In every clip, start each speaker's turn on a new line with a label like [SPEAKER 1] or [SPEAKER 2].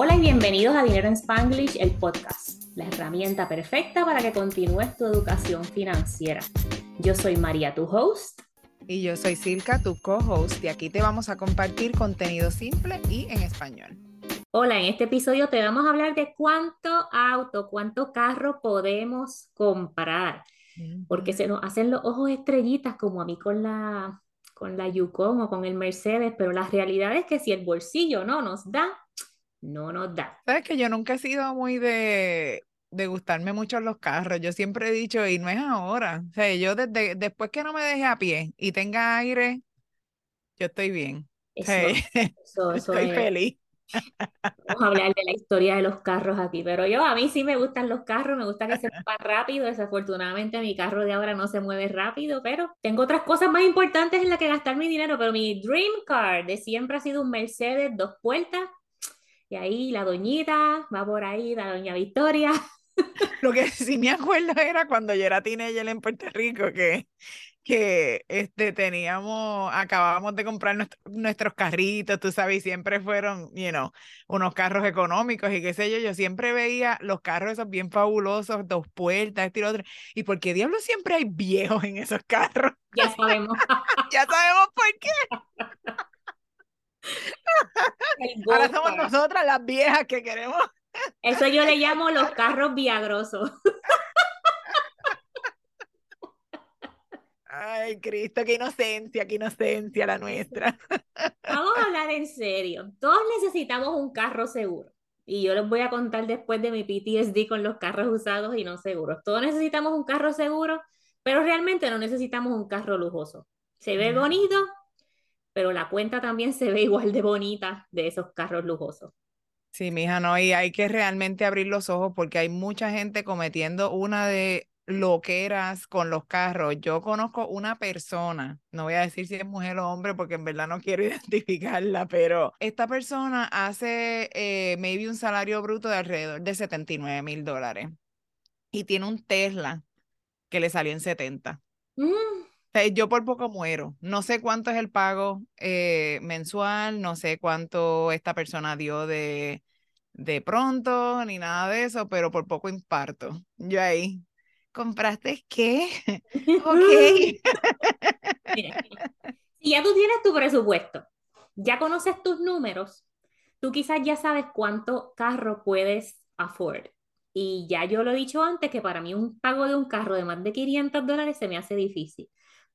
[SPEAKER 1] Hola y bienvenidos a Dinero en Spanglish, el podcast, la herramienta perfecta para que continúes tu educación financiera. Yo soy María, tu host.
[SPEAKER 2] Y yo soy Silka, tu co-host, y aquí te vamos a compartir contenido simple y en español.
[SPEAKER 1] Hola, en este episodio te vamos a hablar de cuánto auto, cuánto carro podemos comprar, porque se nos hacen los ojos estrellitas como a mí con la, con la Yukon o con el Mercedes, pero la realidad es que si el bolsillo no nos da, no nos da.
[SPEAKER 2] Sabes que yo nunca he sido muy de, de gustarme mucho los carros. Yo siempre he dicho, y no es ahora. O sea, yo desde después que no me deje a pie y tenga aire, yo estoy bien.
[SPEAKER 1] Eso, eso,
[SPEAKER 2] estoy feliz.
[SPEAKER 1] Vamos a hablar de la historia de los carros aquí, pero yo a mí sí me gustan los carros, me gusta que se muevan rápido, desafortunadamente mi carro de ahora no se mueve rápido, pero tengo otras cosas más importantes en las que gastar mi dinero, pero mi dream car de siempre ha sido un Mercedes dos puertas y ahí la doñita va por ahí, la doña Victoria.
[SPEAKER 2] Lo que sí me acuerdo era cuando yo era teenager en Puerto Rico, que, que este, teníamos, acabábamos de comprar nuestros carritos, tú sabes, y siempre fueron, you know, unos carros económicos y qué sé yo, yo siempre veía los carros esos bien fabulosos, dos puertas, este y otro, y por qué diablos siempre hay viejos en esos carros.
[SPEAKER 1] Ya sabemos.
[SPEAKER 2] ya sabemos por qué. Ahora somos nosotras las viejas que queremos.
[SPEAKER 1] Eso yo le llamo los carros viagrosos.
[SPEAKER 2] Ay, Cristo, qué inocencia, qué inocencia la nuestra.
[SPEAKER 1] Vamos a hablar en serio. Todos necesitamos un carro seguro. Y yo les voy a contar después de mi PTSD con los carros usados y no seguros. Todos necesitamos un carro seguro, pero realmente no necesitamos un carro lujoso. Se ve bonito, pero la cuenta también se ve igual de bonita de esos carros lujosos.
[SPEAKER 2] Sí, mija, no, y hay que realmente abrir los ojos porque hay mucha gente cometiendo una de loqueras con los carros. Yo conozco una persona, no voy a decir si es mujer o hombre porque en verdad no quiero identificarla, pero esta persona hace eh, maybe un salario bruto de alrededor de 79 mil dólares y tiene un Tesla que le salió en 70. Mm yo por poco muero. No sé cuánto es el pago eh, mensual, no sé cuánto esta persona dio de, de pronto, ni nada de eso, pero por poco imparto. Yo ahí, ¿compraste qué? ok.
[SPEAKER 1] si ya tú tienes tu presupuesto, ya conoces tus números, tú quizás ya sabes cuánto carro puedes afford. Y ya yo lo he dicho antes que para mí un pago de un carro de más de 500 dólares se me hace difícil.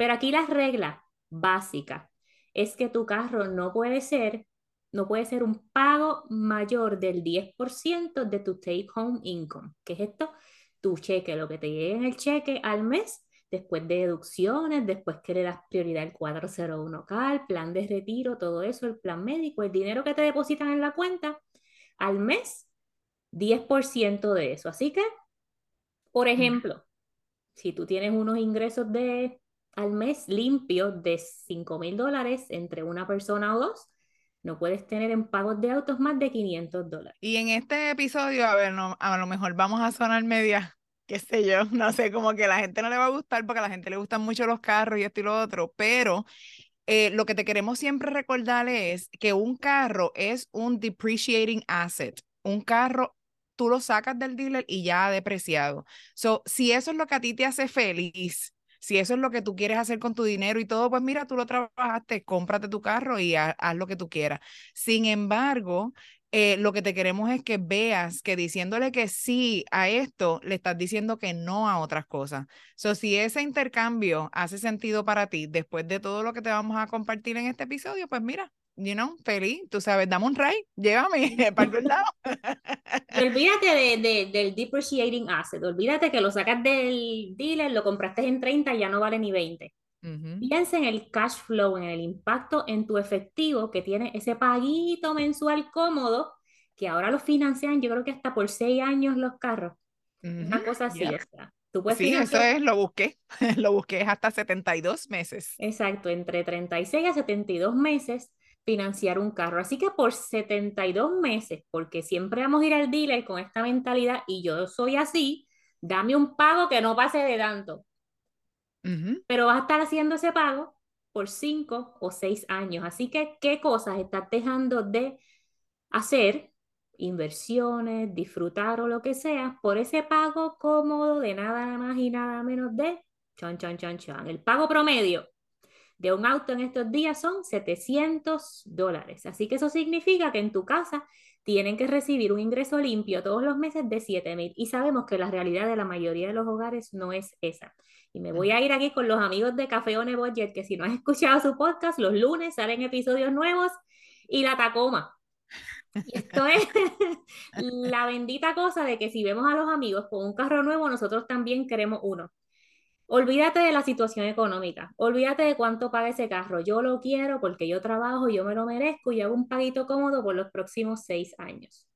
[SPEAKER 1] Pero aquí la regla básica es que tu carro no puede ser, no puede ser un pago mayor del 10% de tu take home income. ¿Qué es esto? Tu cheque, lo que te llegue en el cheque al mes, después de deducciones, después que le das prioridad al 401k, el plan de retiro, todo eso, el plan médico, el dinero que te depositan en la cuenta al mes, 10% de eso. Así que, por ejemplo, si tú tienes unos ingresos de al mes limpio de 5 mil dólares entre una persona o dos, no puedes tener en pagos de autos más de 500 dólares.
[SPEAKER 2] Y en este episodio, a ver, no, a lo mejor vamos a sonar media, qué sé yo, no sé, como que la gente no le va a gustar porque a la gente le gustan mucho los carros y esto y lo otro, pero eh, lo que te queremos siempre recordar es que un carro es un depreciating asset. Un carro tú lo sacas del dealer y ya ha depreciado. So, si eso es lo que a ti te hace feliz, si eso es lo que tú quieres hacer con tu dinero y todo, pues mira, tú lo trabajaste, cómprate tu carro y haz, lo que tú quieras. Sin embargo, eh, lo que te queremos es que veas que diciéndole que sí a esto, le estás diciendo que no a otras cosas. So, si ese intercambio hace sentido para ti después de todo lo que te vamos a compartir en este episodio, pues mira, you know, feliz, tú sabes, dame un ride, llévame para el lado.
[SPEAKER 1] olvídate de, del depreciating asset, olvídate que lo sacas del dealer, lo compraste en 30 y ya no vale ni 20. Piensa en el cash flow, en el impacto en tu efectivo que tiene ese paguito mensual cómodo, que ahora lo financian, yo creo que hasta por 6 años los carros. Una cosa así,
[SPEAKER 2] Tú puedes sí, eso es, lo busqué, lo busqué hasta 72 meses.
[SPEAKER 1] Exacto, entre 36 a 72 meses financiar un carro. Así que por 72 meses, porque siempre vamos a ir al dealer con esta mentalidad y yo soy así, dame un pago que no pase de tanto. Pero vas a estar haciendo ese pago por 5 o 6 años. Así que, ¿qué cosas estás dejando de hacer inversiones, disfrutar o lo que sea, por ese pago cómodo de nada más y nada menos de chan, chan, chan, chan. El pago promedio de un auto en estos días son 700 dólares. Así que eso significa que en tu casa tienen que recibir un ingreso limpio todos los meses de 7 mil. Y sabemos que la realidad de la mayoría de los hogares no es esa. Y me voy a ir aquí con los amigos de Café One Budget, que si no has escuchado su podcast, los lunes salen episodios nuevos y la Tacoma. Y esto es la bendita cosa de que si vemos a los amigos con un carro nuevo, nosotros también queremos uno. Olvídate de la situación económica, olvídate de cuánto paga ese carro. Yo lo quiero porque yo trabajo, yo me lo merezco y hago un paguito cómodo por los próximos seis años.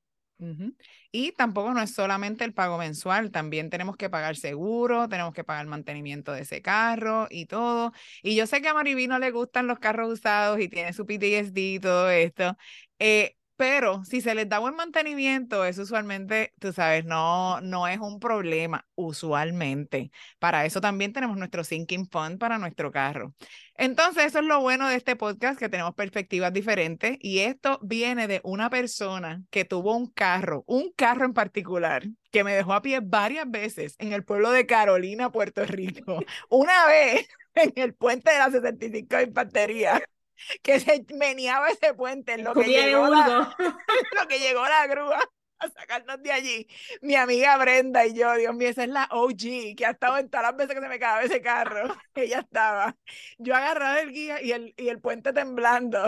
[SPEAKER 2] Y tampoco no es solamente el pago mensual, también tenemos que pagar seguro, tenemos que pagar mantenimiento de ese carro y todo. Y yo sé que a Mariví no le gustan los carros usados y tiene su PTSD y todo esto. Eh, pero si se les da buen mantenimiento, eso usualmente, tú sabes, no, no es un problema, usualmente. Para eso también tenemos nuestro Sinking Fund para nuestro carro. Entonces, eso es lo bueno de este podcast, que tenemos perspectivas diferentes. Y esto viene de una persona que tuvo un carro, un carro en particular, que me dejó a pie varias veces en el pueblo de Carolina, Puerto Rico. Una vez en el puente de la 65 de Infantería que se meneaba ese puente en lo que, llegó la, lo que llegó la grúa a sacarnos de allí. Mi amiga Brenda y yo, Dios mío, esa es la OG, que ha estado en todas las veces que se me cagaba ese carro. Ella estaba. Yo agarraba el guía y el, y el puente temblando.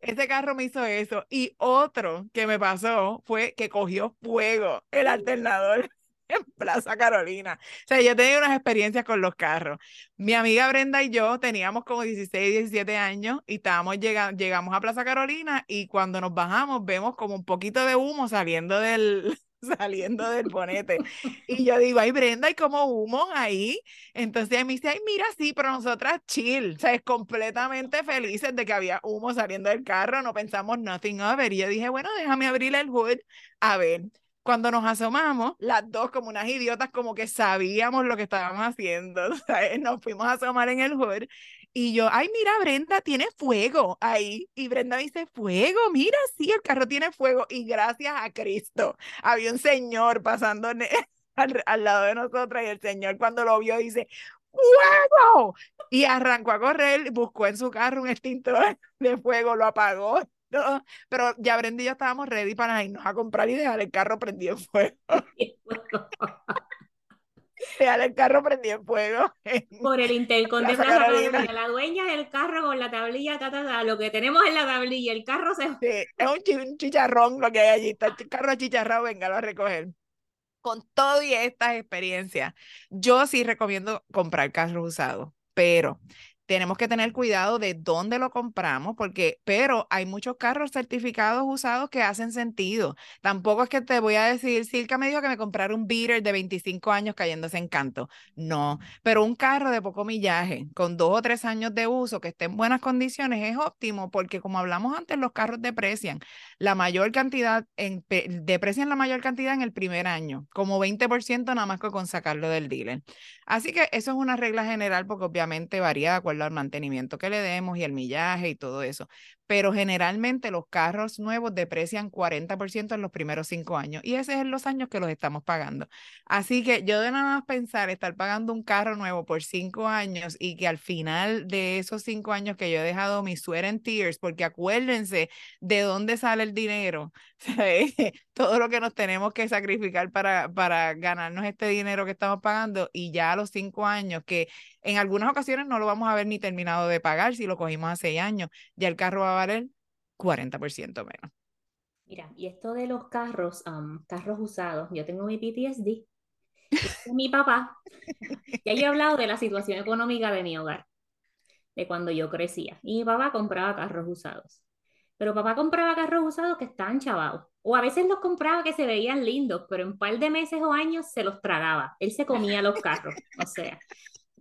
[SPEAKER 2] ese carro me hizo eso. Y otro que me pasó fue que cogió fuego el alternador en Plaza Carolina. O sea, yo tenía unas experiencias con los carros. Mi amiga Brenda y yo teníamos como 16, 17 años y estábamos llegando, llegamos a Plaza Carolina y cuando nos bajamos vemos como un poquito de humo saliendo del, saliendo del bonete. Y yo digo, ay, Brenda, ¿y como humo ahí? Entonces ella me dice, ay, mira, sí, pero nosotras chill, o sea, es completamente felices de que había humo saliendo del carro, no pensamos nothing over. Y yo dije, bueno, déjame abrir el hood a ver. Cuando nos asomamos, las dos como unas idiotas, como que sabíamos lo que estábamos haciendo, ¿sabes? Nos fuimos a asomar en el hood y yo, ay, mira, Brenda tiene fuego ahí. Y Brenda dice, fuego, mira, sí, el carro tiene fuego. Y gracias a Cristo, había un señor pasando al, al lado de nosotras y el señor cuando lo vio dice, ¡fuego! Y arrancó a correr, buscó en su carro un extintor de fuego, lo apagó pero ya Brenda y yo estábamos ready para irnos a comprar y dejar el carro prendido en fuego. dejar el carro prendido en fuego.
[SPEAKER 1] Por el intercom de Plaza La dueña del carro con la tablilla, lo que tenemos en la tablilla, el carro se...
[SPEAKER 2] Sí, es un, chicharrón lo que hay allí, está el carro chicharrado, venga a recoger. Con todo y estas experiencias, yo sí recomiendo comprar carros usados, pero tenemos que tener cuidado de dónde lo compramos, porque, pero hay muchos carros certificados usados que hacen sentido. Tampoco es que te voy a decir, Silka me dijo que me comprara un beater de 25 años cayéndose en canto. No, pero un carro de poco millaje, con dos o tres años de uso, que esté en buenas condiciones, es óptimo, porque como hablamos antes, los carros deprecian la mayor cantidad, en, deprecian la mayor cantidad en el primer año, como 20% nada más que con sacarlo del dealer. Así que eso es una regla general, porque obviamente varía de acuerdo al mantenimiento que le demos y el millaje y todo eso. Pero generalmente los carros nuevos deprecian 40% en los primeros cinco años y ese es en los años que los estamos pagando. Así que yo de nada más pensar estar pagando un carro nuevo por cinco años y que al final de esos cinco años que yo he dejado mi sweat en tears, porque acuérdense de dónde sale el dinero, todo lo que nos tenemos que sacrificar para, para ganarnos este dinero que estamos pagando y ya a los cinco años que en algunas ocasiones no lo vamos a ver ni terminado de pagar si lo cogimos hace años. Ya el carro va a valer 40% menos.
[SPEAKER 1] Mira, y esto de los carros, carros usados, yo tengo mi PTSD. mi papá, ya he hablado de la situación económica de mi hogar, de cuando yo crecía. Y mi papá compraba carros usados. Pero papá compraba carros usados que estaban chavados. O a veces los compraba que se veían lindos, pero en un par de meses o años se los tragaba. Él se comía los carros. O sea,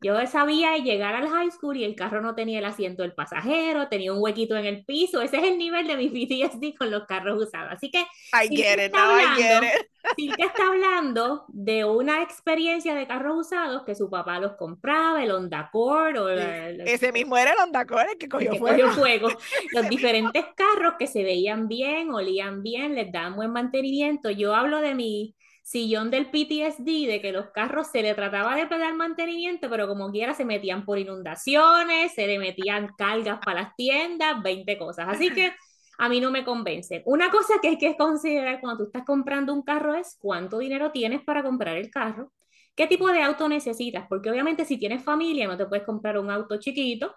[SPEAKER 1] yo sabía llegar al high school y el carro no tenía el asiento del pasajero, tenía un huequito en el piso. Ese es el nivel de mi PTSD con los carros usados. Así que.
[SPEAKER 2] I get it, I get it.
[SPEAKER 1] Silka está hablando de una experiencia de carros usados que su papá los compraba, el Honda Accord o
[SPEAKER 2] ese mismo era el Honda Accord el que cogió fuego.
[SPEAKER 1] Cogió fuego. Los diferentes carros que se veían bien, olían bien, les daban buen mantenimiento. Yo hablo de mi sillón del PTSD, de que los carros se le trataba de pegar mantenimiento, pero como quiera se metían por inundaciones, se le metían cargas para las tiendas, 20 cosas. Así que a mí no me convence. Una cosa que hay que considerar cuando tú estás comprando un carro es cuánto dinero tienes para comprar el carro, qué tipo de auto necesitas, porque obviamente si tienes familia no te puedes comprar un auto chiquito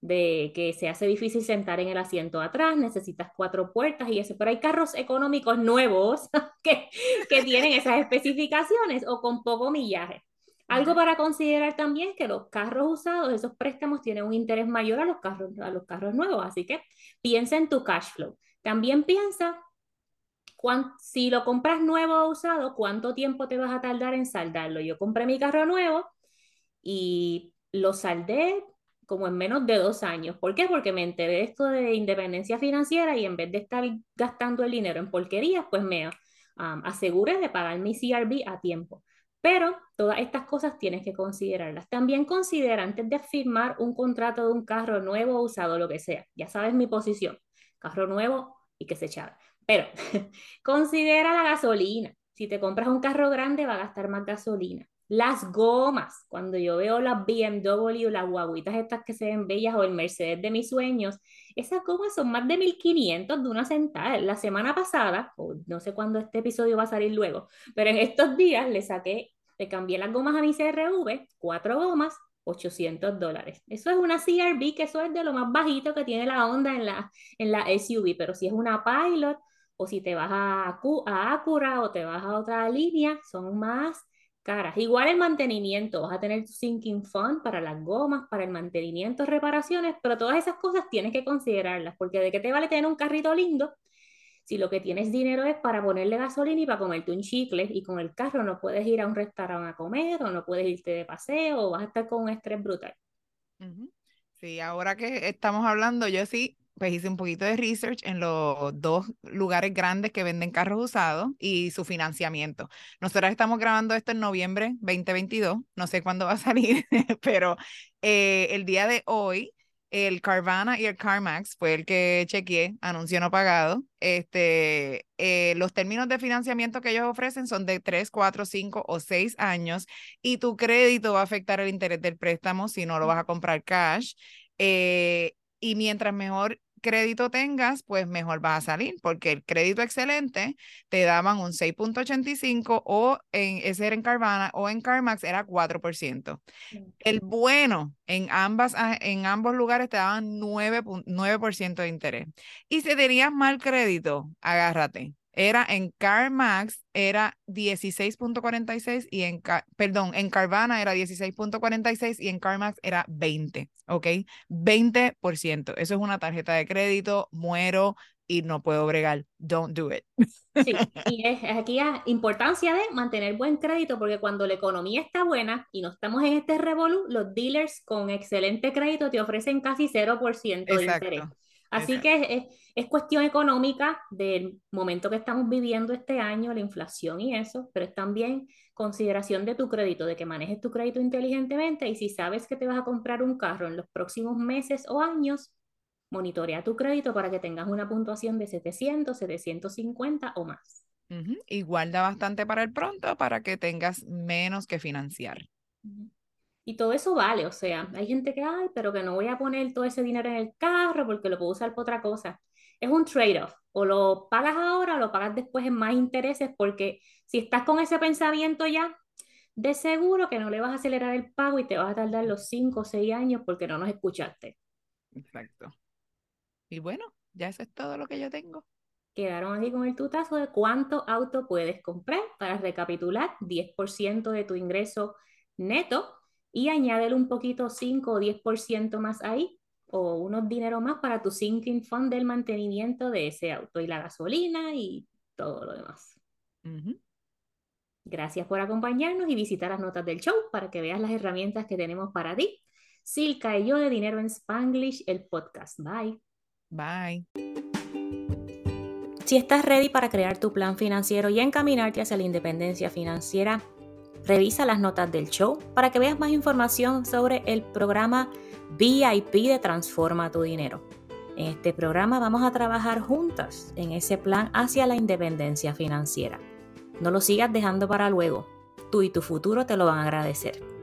[SPEAKER 1] de que se hace difícil sentar en el asiento atrás, necesitas cuatro puertas y eso, pero hay carros económicos nuevos que, que tienen esas especificaciones o con poco millaje. Algo para considerar también es que los carros usados, esos préstamos tienen un interés mayor a los carros, a los carros nuevos, así que piensa en tu cash flow. También piensa si lo compras nuevo o usado, cuánto tiempo te vas a tardar en saldarlo. Yo compré mi carro nuevo y lo saldé como en menos de dos años. ¿Por qué? Porque me enteré de esto de independencia financiera y en vez de estar gastando el dinero en porquerías, pues me aseguré de pagar mi CRB a tiempo. Pero todas estas cosas tienes que considerarlas. También considera antes de firmar un contrato de un carro nuevo usado, lo que sea. Ya sabes mi posición. Carro nuevo y que se chave. Pero considera la gasolina. Si te compras un carro grande va a gastar más gasolina. Las gomas, cuando yo veo las BMW, las guaguitas estas que se ven bellas o el Mercedes de mis sueños, esas gomas son más de 1500 de una sentada. La semana pasada, o no sé cuándo este episodio va a salir luego, pero en estos días le saqué le cambié las gomas a mi CRV, cuatro gomas, 800 dólares. Eso es una CRV, que eso es de lo más bajito que tiene la Honda en la, en la SUV, pero si es una Pilot o si te vas a, a Acura o te vas a otra línea, son más caras. Igual el mantenimiento, vas a tener tu sinking fund para las gomas, para el mantenimiento, reparaciones, pero todas esas cosas tienes que considerarlas, porque de qué te vale tener un carrito lindo si lo que tienes dinero es para ponerle gasolina y para comerte un chicle y con el carro no puedes ir a un restaurante a comer o no puedes irte de paseo o vas a estar con un estrés brutal.
[SPEAKER 2] Sí, ahora que estamos hablando, yo sí, pues hice un poquito de research en los dos lugares grandes que venden carros usados y su financiamiento. Nosotros estamos grabando esto en noviembre 2022, no sé cuándo va a salir, pero eh, el día de hoy el Carvana y el CarMax fue el que chequeé, anuncio no pagado. Este, eh, los términos de financiamiento que ellos ofrecen son de 3, 4, 5 o 6 años y tu crédito va a afectar el interés del préstamo si no lo vas a comprar cash. Eh, y mientras mejor crédito tengas, pues mejor vas a salir, porque el crédito excelente te daban un 6.85 o en ese era en Carvana o en CarMax era 4%. El bueno en ambas ah, en ambos lugares te daban 9, 9% de interés. Y si tenías mal crédito, agárrate era en CarMax era 16.46 y en, perdón, en Carvana era 16.46 y en CarMax era 20, ¿ok? 20%. Eso es una tarjeta de crédito, muero y no puedo bregar. Don't do it.
[SPEAKER 1] Sí, y es, aquí la importancia de mantener buen crédito porque cuando la economía está buena y no estamos en este revolú, los dealers con excelente crédito te ofrecen casi 0% de interés. Así que es, cuestión económica del momento que estamos viviendo este año, la inflación y eso, pero es también consideración de tu crédito, de que manejes tu crédito inteligentemente y si sabes que te vas a comprar un carro en los próximos meses o años, monitorea tu crédito para que tengas una puntuación de 700, 750 o más.
[SPEAKER 2] Igual da bastante para el pronto para que tengas menos que financiar.
[SPEAKER 1] Y todo eso vale, o sea, hay gente que, ay, pero que no voy a poner todo ese dinero en el carro porque lo puedo usar para otra cosa. Es un trade-off, o lo pagas ahora o lo pagas después en más intereses porque si estás con ese pensamiento ya, de seguro que no le vas a acelerar el pago y te vas a tardar los 5 o 6 años porque no nos escuchaste.
[SPEAKER 2] Exacto. Y bueno, ya eso es todo lo que yo tengo.
[SPEAKER 1] Quedaron aquí con el tutazo de cuánto auto puedes comprar para recapitular 10% de tu ingreso neto y añádele un poquito 5 o 10% más ahí o unos dinero más para tu sinking fund del mantenimiento de ese auto y la gasolina y todo lo demás. Gracias por acompañarnos y visitar las notas del show para que veas las herramientas que tenemos para ti. Silka y yo de Dinero en Spanglish, el podcast. Bye.
[SPEAKER 2] Bye.
[SPEAKER 1] Si estás ready para crear tu plan financiero y encaminarte hacia la independencia financiera, revisa las notas del show para que veas más información sobre el programa VIP de Transforma tu Dinero. En este programa vamos a trabajar juntas en ese plan hacia la independencia financiera. No lo sigas dejando para luego. Tú y tu futuro te lo van a agradecer.